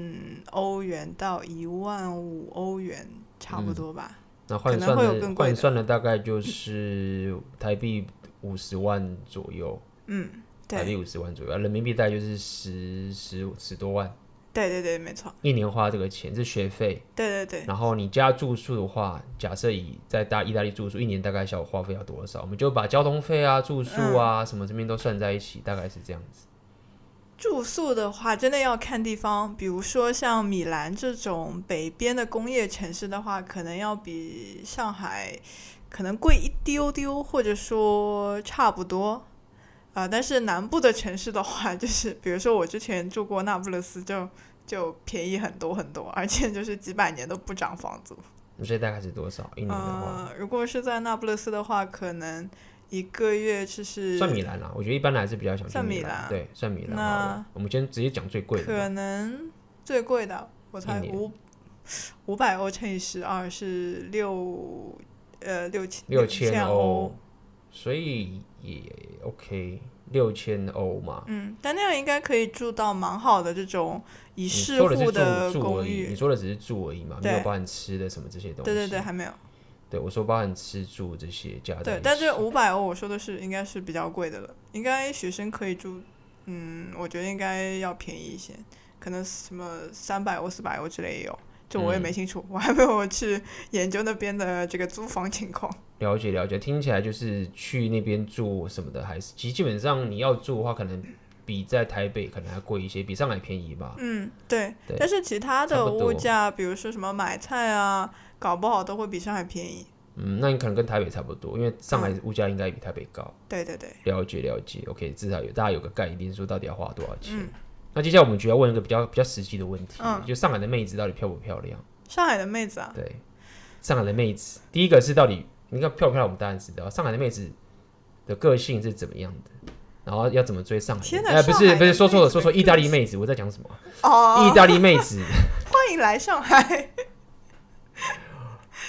欧元到一万五欧元，差不多吧。嗯、那换算的换算的大概就是台币五十万左右。嗯。台币五十万左右，人民币大概就是十十十多万。对对对，没错。一年花这个钱是学费。对对对。然后你加住宿的话，假设以在大意大利住宿，一年大概小花费要多少？我们就把交通费啊、住宿啊、嗯、什么这边都算在一起，大概是这样子。住宿的话，真的要看地方。比如说像米兰这种北边的工业城市的话，可能要比上海可能贵一丢丢，或者说差不多。啊、呃，但是南部的城市的话，就是比如说我之前住过那不勒斯就，就就便宜很多很多，而且就是几百年都不涨房租。你这大概是多少一年的话？呃，如果是在那不勒斯的话，可能一个月就是算米兰啦。我觉得一般来还是比较想去米兰。算米兰，对，算米兰。那我们先直接讲最贵的。可能最贵的，我猜五五百欧乘以十二是六呃六千六千欧。所以也 OK，六千欧嘛。嗯，但那样应该可以住到蛮好的这种一室户的公寓。你说的只是住而已嘛，没有包含吃的什么这些东西。对对对，还没有。对，我说包含吃住这些加。对，但是五百欧我说的是应该是比较贵的了，应该学生可以住，嗯，我觉得应该要便宜一些，可能什么三百欧、四百欧之类也有。这我也没清楚，嗯，我还没有去研究那边的这个租房情况。了解了解，听起来就是去那边住什么的，还是基基本上你要住的话，可能比在台北可能还贵一些，比上海便宜吧。嗯，对。对，但是其他的物价，比如说什么买菜啊，搞不好都会比上海便宜。嗯，那你可能跟台北差不多，因为上海物价应该比台北高。嗯。对对对。了解了解，OK，至少有大家有个概念，说到底要花多少钱。嗯那接下来我们就要问一个比较比较实际的问题，嗯，就上海的妹子到底漂不漂亮？上海的妹子啊？对，上海的妹子，第一个是到底你看漂不漂亮？我们当然知道，上海的妹子的个性是怎么样的，然后要怎么追上海？哎、呃，不是不是，说错了，说错，意大利妹子，我在讲什么？哦，意大利妹子，欢迎来上海。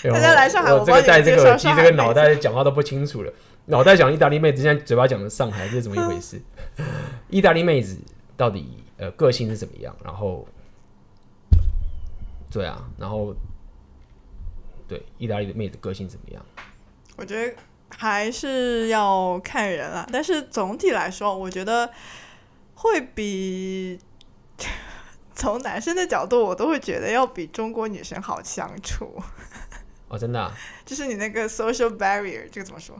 大家来上海，我这个戴这个耳机，这个脑袋讲话都不清楚了，脑袋讲意大利妹子，现在嘴巴讲的上海，这是怎么一回事？意大利妹子到底？呃，个性是怎么样？然后，对啊，然后，对，意大利的妹子个性怎么样？我觉得还是要看人啦，但是总体来说，我觉得会比 从男生的角度，我都会觉得要比中国女生好相处。哦，真的啊？就是你那个 social barrier，这个怎么说？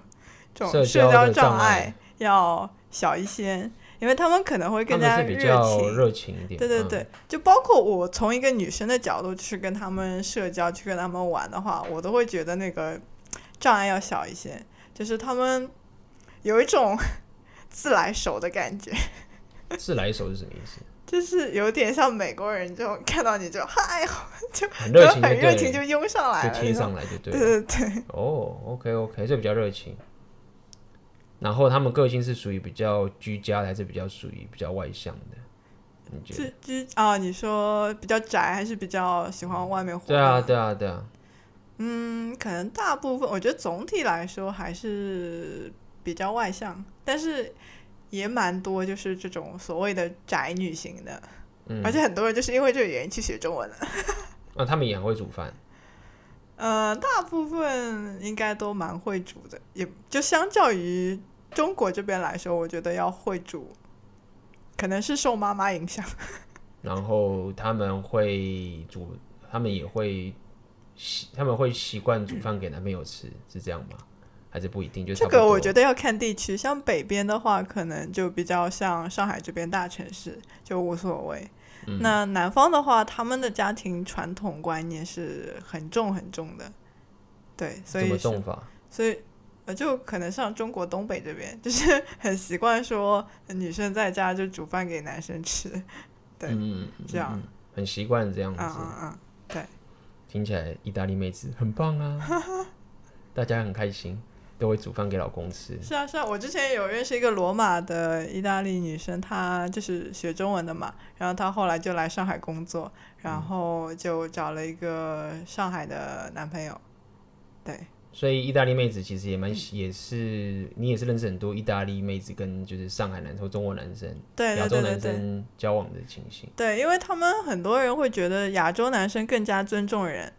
这种社交障碍要小一些。因为他们可能会更加热情，热情一点。对对对，就包括我从一个女生的角度去跟他们社交，去跟他们玩的话，我都会觉得那个障碍要小一些。就是他们有一种 自来熟的感觉。自来熟是什么意思？就是有点像美国人，就看到你就嗨，就很热情，很热情就拥上来了，就贴上来就对。对对对。哦，OK OK，这比较热情。然后他们个性是属于比较居家，还是比较属于比较外向的？你觉得？居居啊，你说比较宅，还是比较喜欢外面活？对啊，对啊，对啊。嗯，可能大部分，我觉得总体来说还是比较外向，但是也蛮多就是这种所谓的宅女型的，嗯，而且很多人就是因为这个原因去学中文了。啊，他们也很会煮饭。呃，大部分应该都蛮会煮的，也就相较于中国这边来说，我觉得要会煮，可能是受妈妈影响。然后他们会煮，他们也会习，他们会习惯煮饭给男朋友吃，嗯，是这样吗？还是不一定？就这个我觉得要看地区，像北边的话，可能就比较像上海这边大城市，就无所谓。嗯、那南方的话，他们的家庭传统观念是很重很重的，对，所以怎么重法？所以呃，就可能像中国东北这边，就是很习惯说女生在家就煮饭给男生吃，对，嗯、这样、嗯、很习惯这样子，嗯嗯嗯，对，听起来意大利妹子很棒啊，大家很开心。都会煮饭给老公吃。是啊，是啊，我之前有认识一个罗马的意大利女生，她就是学中文的嘛，然后她后来就来上海工作，然后就找了一个上海的男朋友。对，所以意大利妹子其实也蛮也是你也是认识很多意大利妹子跟就是上海男生、中国男生、对亚洲男生交往的情形。对，因为他们很多人会觉得亚洲男生更加尊重人，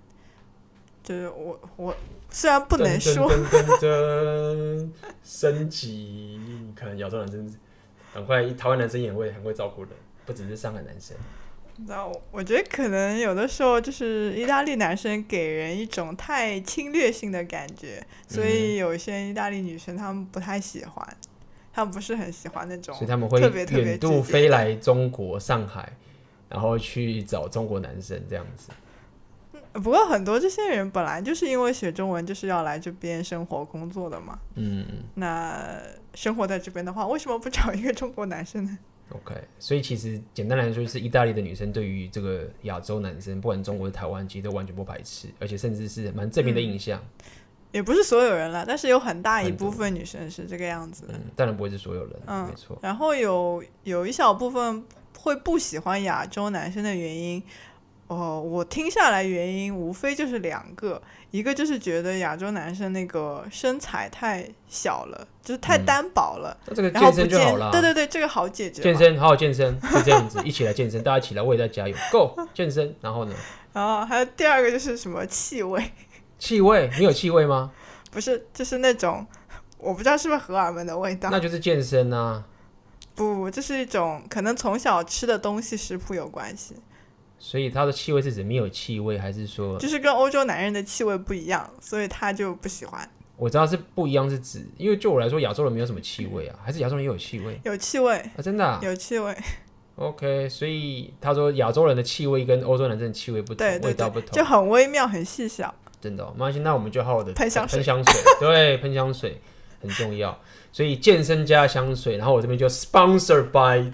就是我我。虽然不能说，噔噔噔噔升级，可能亚洲男生很快，台湾男生也会很会照顾人，不只是上海男生。那我我觉得可能有的时候就是意大利男生给人一种太侵略性的感觉，所以有一些意大利女生她们不太喜欢，她们不是很喜欢那种，所以他们会远渡飞来中国上海，然后去找中国男生这样子。不过很多这些人本来就是因为学中文就是要来这边生活工作的嘛。嗯。那生活在这边的话，为什么不找一个中国男生呢？OK，所以其实简单来说，就是意大利的女生对于这个亚洲男生，不管中国的台湾，其实都完全不排斥，而且甚至是蛮正面的印象。嗯。也不是所有人啦，但是有很大一部分女生是这个样子的。嗯，当然不会是所有人。嗯，没错。然后有有一小部分会不喜欢亚洲男生的原因。哦，我听下来原因无非就是两个，一个就是觉得亚洲男生那个身材太小了，就是太单薄了。嗯、这个健身就好了。对对对，这个好解决。健身，好好健身，就这样子，一起来健身，大家一起来，我也在加油，Go 健身。然后呢？然后还有第二个就是什么气味？气味？你有气味吗？不是，就是那种我不知道是不是荷尔蒙的味道。那就是健身啊。不，这、是一种可能从小吃的东西食谱有关系。所以他的气味是指没有气味，还是说就是跟欧洲男人的气味不一样，所以他就不喜欢。我知道是不一样，是指因为就我来说，亚洲人没有什么气味啊，还是亚洲人也有气味？有气味啊，真的、啊、有气味。OK，所以他说亚洲人的气味跟欧洲男生的气味不同，对对对，味道不同，就很微妙，很细小。真的、哦，没关系，那我们就好好的喷香水，喷香水，对，喷香水很重要。所以健身加香水，然后我这边就 sponsor by。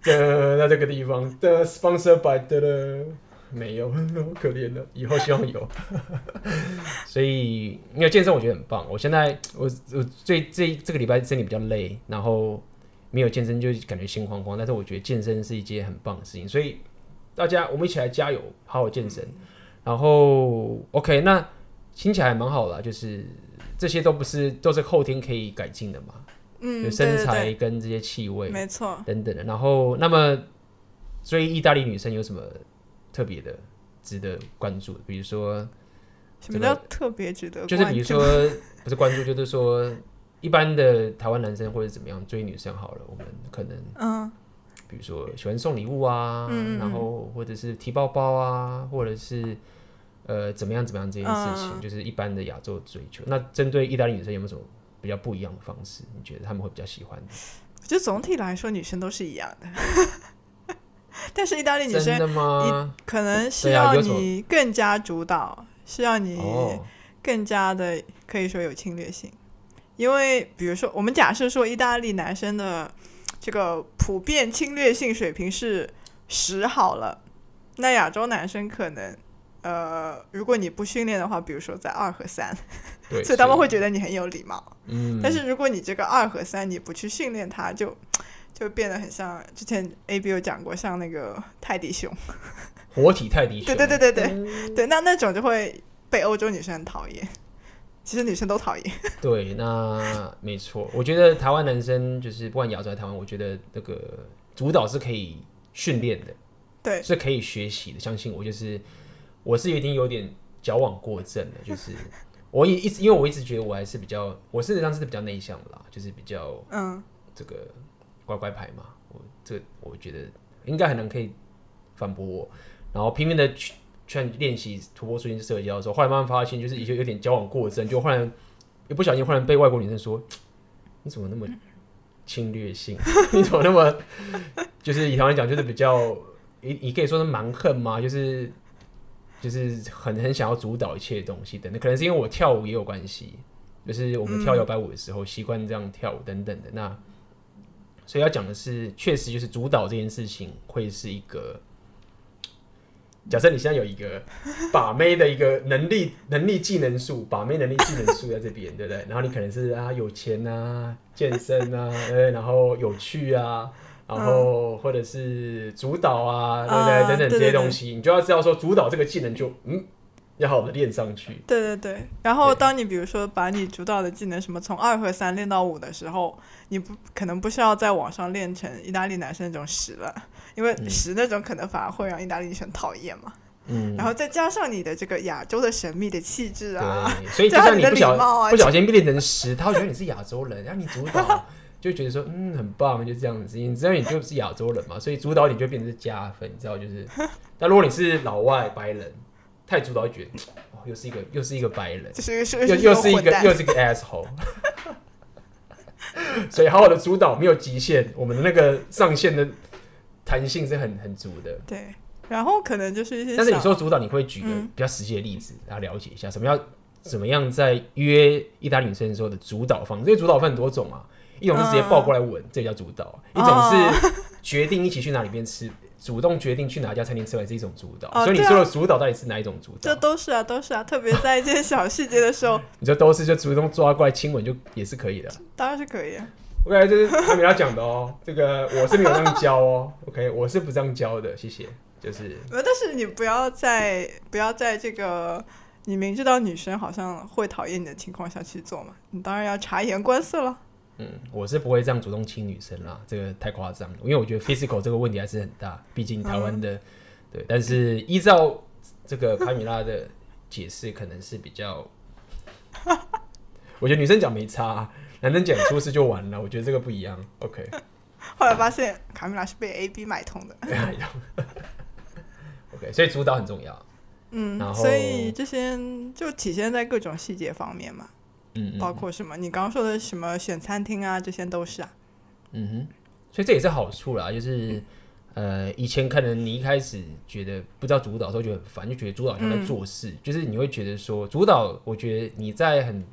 的在这个地方的 sponsor by 的了，没有，好 可怜的，以后希望有。所以因为健身我觉得很棒，我现在我我最这这个礼拜身体比较累，然后没有健身就感觉心慌慌，但是我觉得健身是一件很棒的事情，所以大家我们一起来加油，好好健身。然后 OK，那听起来还蛮好的，就是这些都不是都是后天可以改进的嘛。嗯，有身材跟这些气味，没错，等等的。然后，那么追意大利女生有什么特别的值得关注？比如说，什么叫特别值得？就是比如说，不是关注，就是说，一般的台湾男生或者怎么样追女生好了，我们可能，嗯，比如说喜欢送礼物啊，嗯，然后或者是提包包啊，或者是呃怎么样怎么样这件事情，嗯，就是一般的亚洲追求。那针对意大利女生有没有什么？比较不一样的方式，你觉得他们会比较喜欢的？我觉得总体来说，女生都是一样的，但是意大利女生真的吗？可能是要你更加主导，是要你更加的可以说有侵略性。因为比如说，我们假设说意大利男生的这个普遍侵略性水平是十好了，那亚洲男生可能。呃，如果你不训练的话，比如说在二和三，对，所以他们会觉得你很有礼貌。嗯，但是如果你这个二和三你不去训练它，就 就变得很像之前 A B 有讲过，像那个泰迪熊，活体泰迪熊。对对对对对、嗯、对，那那种就会被欧洲女生很讨厌。其实女生都讨厌。对，那没错。我觉得台湾男生就是不管亚洲还是台湾，我觉得那个主导是可以训练的，对，是可以学习的。相信我，就是。我是已经有点矫枉过正了，就是 我也一直，因为我一直觉得我还是比较，我事实上是比较内向的啦，就是比较嗯，这个乖乖牌嘛。我这个我觉得应该很难可以反驳我，然后拼命的去练习突破出去社交的时候，后来慢慢发现，就是已经有点矫枉过正，就忽然一不小心忽然被外国女生说，你怎么那么侵略性？你怎么那么 就是以台湾讲就是比较，你你可以说是蛮横吗？就是。就是很很想要主导一切东西等等，可能是因为我跳舞也有关系，就是我们跳摇摆舞的时候习惯这样跳舞等等的。那所以要讲的是，确实就是主导这件事情会是一个假设你现在有一个把妹的一个能力、能力、技能树，把妹能力、技能树在这边，对不对？然后你可能是啊有钱啊、健身啊，对，然后有趣啊，然后或者是主导啊，对不对？等等这些东西，你就要知道说主导这个技能就嗯。要好的练上去。对对对，然后当你比如说把你主导的技能什么从二和三练到五的时候，你不可能不需要在网上练成意大利男生那种十了，因为十那种可能反而会让意大利女生讨厌嘛。嗯。然后再加上你的这个亚洲的神秘的气质啊，所以 就算你不小不小心练成十，他会觉得你是亚洲人，然后你主导 就觉得说嗯很棒，就这样子，你知道你就是亚洲人嘛，所以主导你就变成是加分，你知道就是。但如果你是老外白人。太主导觉得，哦，又是一个又是一个白人，又又是一个又是一个 asshole，所以好好的主导没有极限，我们的那个上限的弹性是很很足的。对，然后可能就是一些，但是你说主导，你会举个比较实际的例子，大家、嗯、了解一下，什么要怎么样在约意大利女生的时候的主导方式？因为主导分很多种啊，一种是直接抱过来吻，嗯、这叫主导；一种是 决定一起去哪里边吃。主动决定去哪家餐厅吃饭是一种主导，哦、所以你说的主导到底是哪一种主导？这都是啊，都是啊，特别在一些小细节的时候。你说都是，就主动抓过来亲吻就也是可以的。当然是可以啊。OK，这是卡米拉讲的哦，这个我是没有这样教哦。OK，我是不这样教的，谢谢。就是，但是你不要在不要在这个你明知道女生好像会讨厌你的情况下去做嘛，你当然要察言观色了。嗯，我是不会这样主动亲女生啦，这个太夸张了。因为我觉得 physical 这个问题还是很大，毕竟台湾的，嗯、对。但是依照这个卡米拉的解释，可能是比较，我觉得女生讲没差，男生讲出事就完了。我觉得这个不一样。OK。后来发现卡米拉是被 AB 买通的。OK，所以主导很重要。嗯，然后所以这些就体现在各种细节方面嘛。嗯，包括什么？你刚刚说的什么选餐厅啊，这些都是啊。嗯哼，所以这也是好处啦，就是呃，以前可能你一开始觉得不知道主导的时候觉得很烦，就觉得主导像在做事，嗯、就是你会觉得说主导，我觉得你在很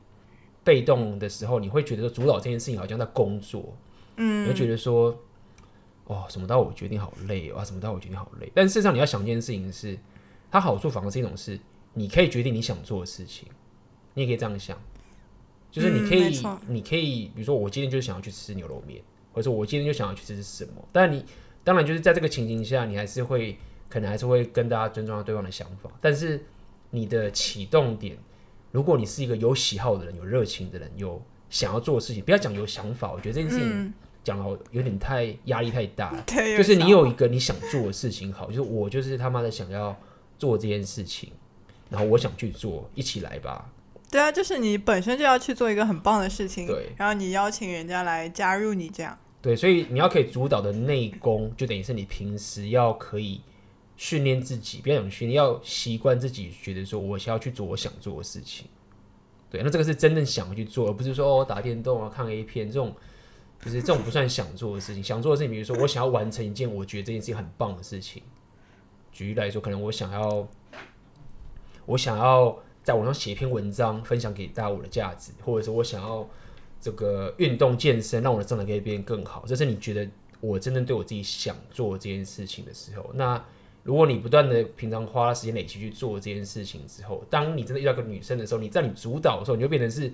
被动的时候，你会觉得说主导这件事情好像在工作，嗯，你会觉得说哦，什么都要我决定好累啊，什么都要我决定好累。但事实上你要想一件事情是，它好处反而是一种是，你可以决定你想做的事情，你也可以这样想。就是你可以，嗯、你可以，比如说我今天就想要去吃牛肉面，或者说我今天就想要去吃什么。但你当然就是在这个情形下，你还是会可能还是会跟大家尊重对方的想法。但是你的启动点，如果你是一个有喜好的人、有热情的人、有想要做的事情，不要讲有想法，我觉得这件事情讲好有点太压力太大。嗯、就是你有一个你想做的事情，好，就是我就是他妈的想要做这件事情，然后我想去做，一起来吧。对啊，就是你本身就要去做一个很棒的事情，对，然后你邀请人家来加入你这样，对，所以你要可以主导的内功，就等于是你平时要可以训练自己，不要讲训练，要习惯自己觉得说我想要去做我想做的事情，对，那这个是真正想要去做，而不是说哦打电动啊、看 A 片这种，就是这种不算想做的事情。想做的事情，比如说我想要完成一件我觉得这件事情很棒的事情，举例来说，可能我想要，我想要。在网上写一篇文章，分享给大家我的价值，或者是我想要这个运动健身，让我的状态可以变得更好。这是你觉得我真正对我自己想做这件事情的时候。那如果你不断的平常花时间累积去做这件事情之后，当你真的遇到个女生的时候，你在你主导的时候，你就变成是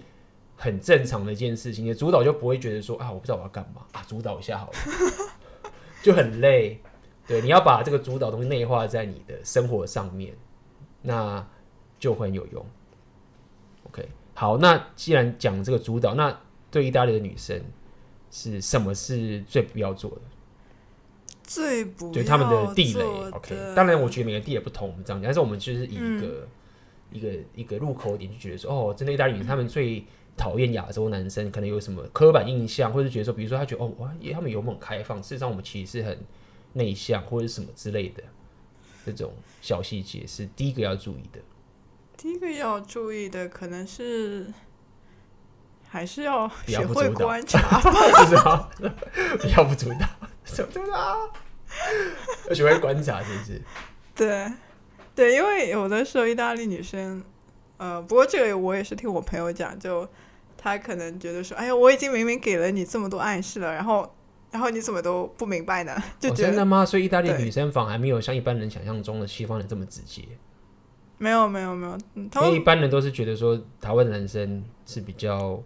很正常的一件事情。你的主导就不会觉得说啊，我不知道我要干嘛啊，主导一下好了，就很累。对，你要把这个主导东西内化在你的生活上面。那就会很有用。OK，好，那既然讲这个主导，那对意大利的女生是什么是最不要做的？最不对他们的地雷。OK，当然我觉得每个地雷不同，我们这样讲，但是我们就是以一个、嗯、一个一个入口点，就觉得说，哦，真的意大利女生他们最讨厌亚洲男生，可能有什么刻板印象，或者觉得说，比如说他觉得哦，哇，他们有没有开放？事实上，我们其实是很内向，或者什么之类的这种小细节，是第一个要注意的。第一个要注意的可能是，还是要学会观察吧。是吗？不要不主导，怎么啦？要学会观察，是不是？对，对，因为有的时候意大利女生，呃，不过这个我也是听我朋友讲，就她可能觉得说，哎呀，我已经明明给了你这么多暗示了，然后然后你怎么都不明白呢？就觉得、哦、真的吗？所以意大利女生反而没有像一般人想象中的西方人这么直接。没有没有没有，因为一般人都是觉得说台湾的男生是比较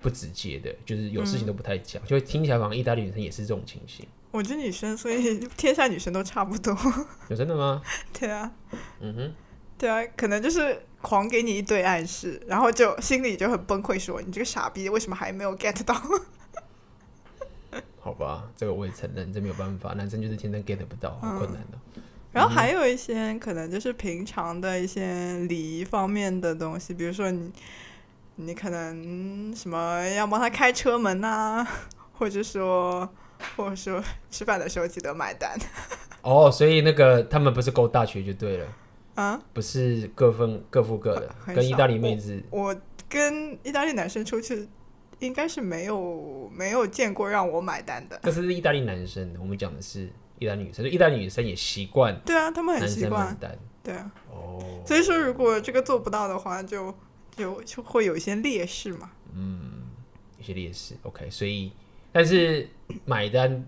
不直接的，就是有事情都不太讲，嗯、就听起来好像意大利女生也是这种情形。我觉得女生，所 以天下女生都差不多。有真的吗？对啊。嗯哼。对啊，可能就是狂给你一堆暗示，然后就心里就很崩溃，说你这个傻逼为什么还没有 get 到？好吧，这个我也承认，这没有办法，男生就是天生 get 不到，好困难的。嗯然后还有一些可能就是平常的一些礼仪方面的东西，比如说你，你可能什么要帮他开车门呐、啊，或者说，或者说吃饭的时候记得买单。哦，所以那个他们不是勾大学就对了，啊，不是各分各付各的，跟意大利妹子我。我跟意大利男生出去，应该是没有没有见过让我买单的。这是意大利男生，我们讲的是。意大利女生，就意大利女生也习惯，对啊，他们很习惯，对啊，哦，所以说如果这个做不到的话，就就就会有一些劣势嘛，嗯，一些劣势，OK，所以但是买单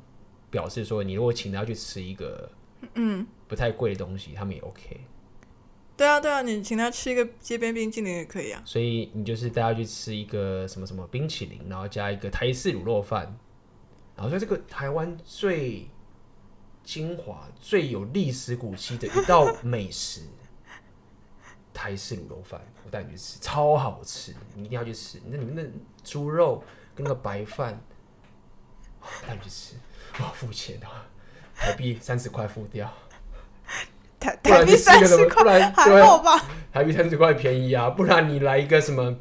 表示说，你如果请他去吃一个嗯。不太贵的东西，嗯、他们也 OK，对啊对啊，你请他吃一个街边冰淇淋也可以啊，所以你就是带他去吃一个什么什么冰淇淋，然后加一个台式卤肉饭，然后说这个台湾最。精华最有历史古迹的一道美食，台式卤肉饭，我带你去吃，超好吃，你一定要去吃。那里面的猪肉跟那个白饭，带你去吃，我，付钱啊，台币三十块付掉，台台币三十块，不然还好吧？台币三十块便宜啊，不然你来一个什么，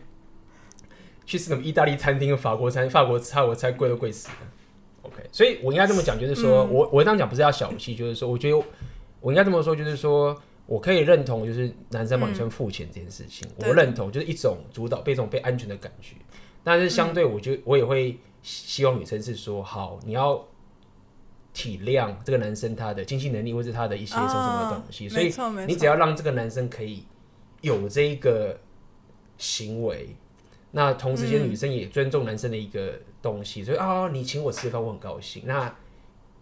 去吃什么意大利餐厅、法国餐、法国菜，我猜贵都贵死了。OK，所以我应该这么讲，就是说、嗯、我我这样讲不是要小气，就是说，我觉得我应该这么说，就是说我可以认同，就是男生帮女生付钱这件事情，嗯、我认同，就是一种主导，被这种被安全的感觉。但是相对，我就我也会希望女生是说，好，你要体谅这个男生他的经济能力，或者他的一些什么什么东西。所以你只要让这个男生可以有这一个行为，那同时间女生也尊重男生的一个。东西，所以啊，你请我吃饭，我很高兴。那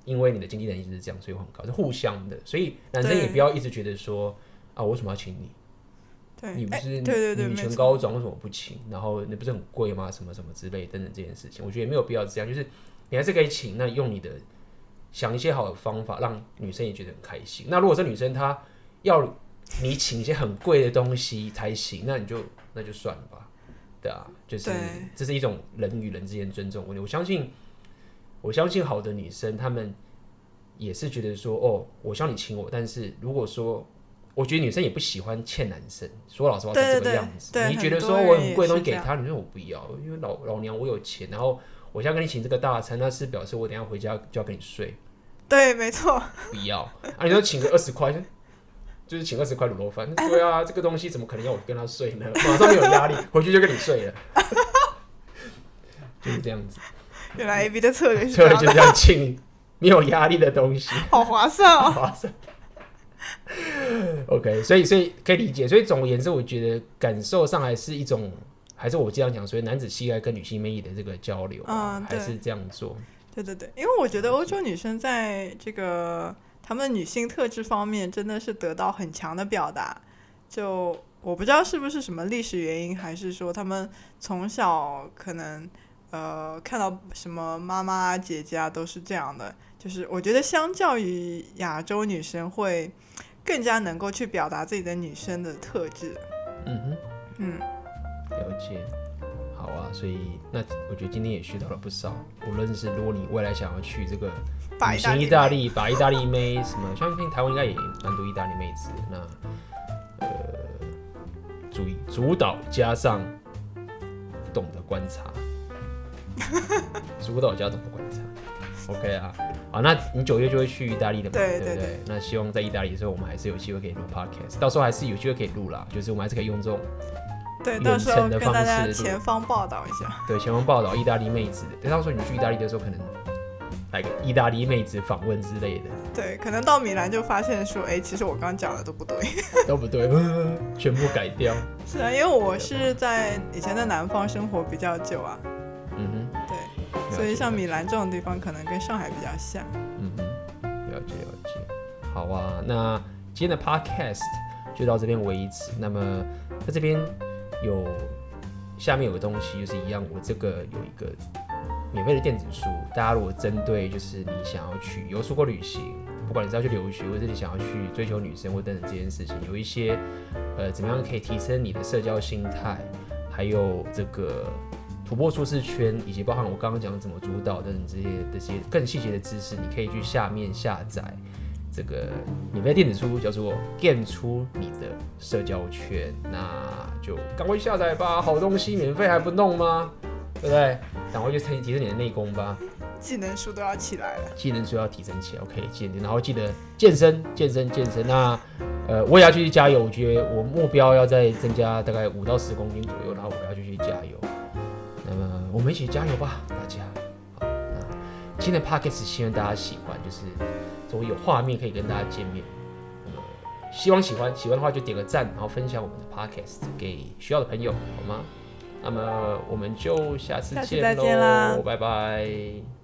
因为你的经济能力是这样，所以我很高兴，是互相的。所以男生也不要一直觉得说啊，我为什么要请你？对，你不是对对对女权高涨，为什么不请？然后你不是很贵吗？什么什么之类等等这件事情，我觉得也没有必要这样。就是你还是可以请，那用你的想一些好的方法，让女生也觉得很开心。那如果是女生她要你请一些很贵的东西才行，那你就那就算了吧。对啊，就是这是一种人与人之间尊重问题。我相信，我相信好的女生，她们也是觉得说，哦，我希望你请我，但是如果说，我觉得女生也不喜欢欠男生。说老实话是这个样子。你觉得说我很贵的东西给他，你说我不要，因为老老娘我有钱，然后我现在跟你请这个大餐，那是表示我等一下回家就要跟你睡。对，没错。不要啊！你说请个二十块。就是请二十块卤肉饭，对啊，这个东西怎么可能要我跟他睡呢？马上没有压力，回去就跟你睡了，就是这样子。原来 A B 的策略策略就是要请没有压力的东西，好划算哦，划算。OK，所以所以可以理解，所以总而言之，我觉得感受上还是一种，还是我这样讲，所以男子气概跟女性魅力的这个交流，嗯，还是这样做。对对对，因为我觉得欧洲女生在这个。他们女性特质方面真的是得到很强的表达，就我不知道是不是什么历史原因，还是说他们从小可能呃看到什么妈妈啊、姐姐啊都是这样的，就是我觉得相较于亚洲女生会更加能够去表达自己的女生的特质。嗯哼，嗯，了解。好啊，所以那我觉得今天也学到了不少，无论是如果你未来想要去这个。旅行意大利，把意大利妹什么？相信台湾应该也蛮多意大利妹子。那呃，主主导加上懂得观察，主导加懂得观察。OK 啊，好，那你九月就会去意大利的嘛？对不对。那希望在意大利的时候，我们还是有机会可以录 Podcast，到时候还是有机会可以录啦。就是我们还是可以用这种对远程的方式，前方报道一下。对，前方报道意大利妹子。等到时候你去意大利的时候，可能。来个意大利妹子访问之类的，对，可能到米兰就发现说，哎、欸，其实我刚刚讲的都不对，都不对，全部改掉。是啊，因为我是在以前在南方生活比较久啊。嗯哼，对。所以像米兰这种地方，可能跟上海比较像。嗯哼，了解了解。好啊，那今天的 podcast 就到这边为止。那么在这边有下面有个东西，就是一样，我这个有一个免费的电子书，大家如果针对就是你想要去有出国旅行，不管你是要去留学，或者你想要去追求女生或等等这件事情，有一些呃怎么样可以提升你的社交心态，还有这个。突破舒适圈，以及包含我刚刚讲怎么主导等等这些这些更细节的知识，你可以去下面下载这个免费电子书，叫做《变出你的社交圈》，那就赶快下载吧，好东西免费还不弄吗？对不对？赶快去提提升你的内功吧，技能书都要起来了，技能书要提升起来，OK，记得，然后记得健身，健身，健身。那呃，我也要继续加油，我觉得我目标要再增加大概五到十公斤左右，然后我要继续加油。那么我们一起加油吧，大家！好，那今天的 podcast 希望大家喜欢，就是终于有画面可以跟大家见面。希望喜欢，喜欢的话就点个赞，然后分享我们的 podcast 给需要的朋友，好吗？那么我们就下次见喽，拜拜。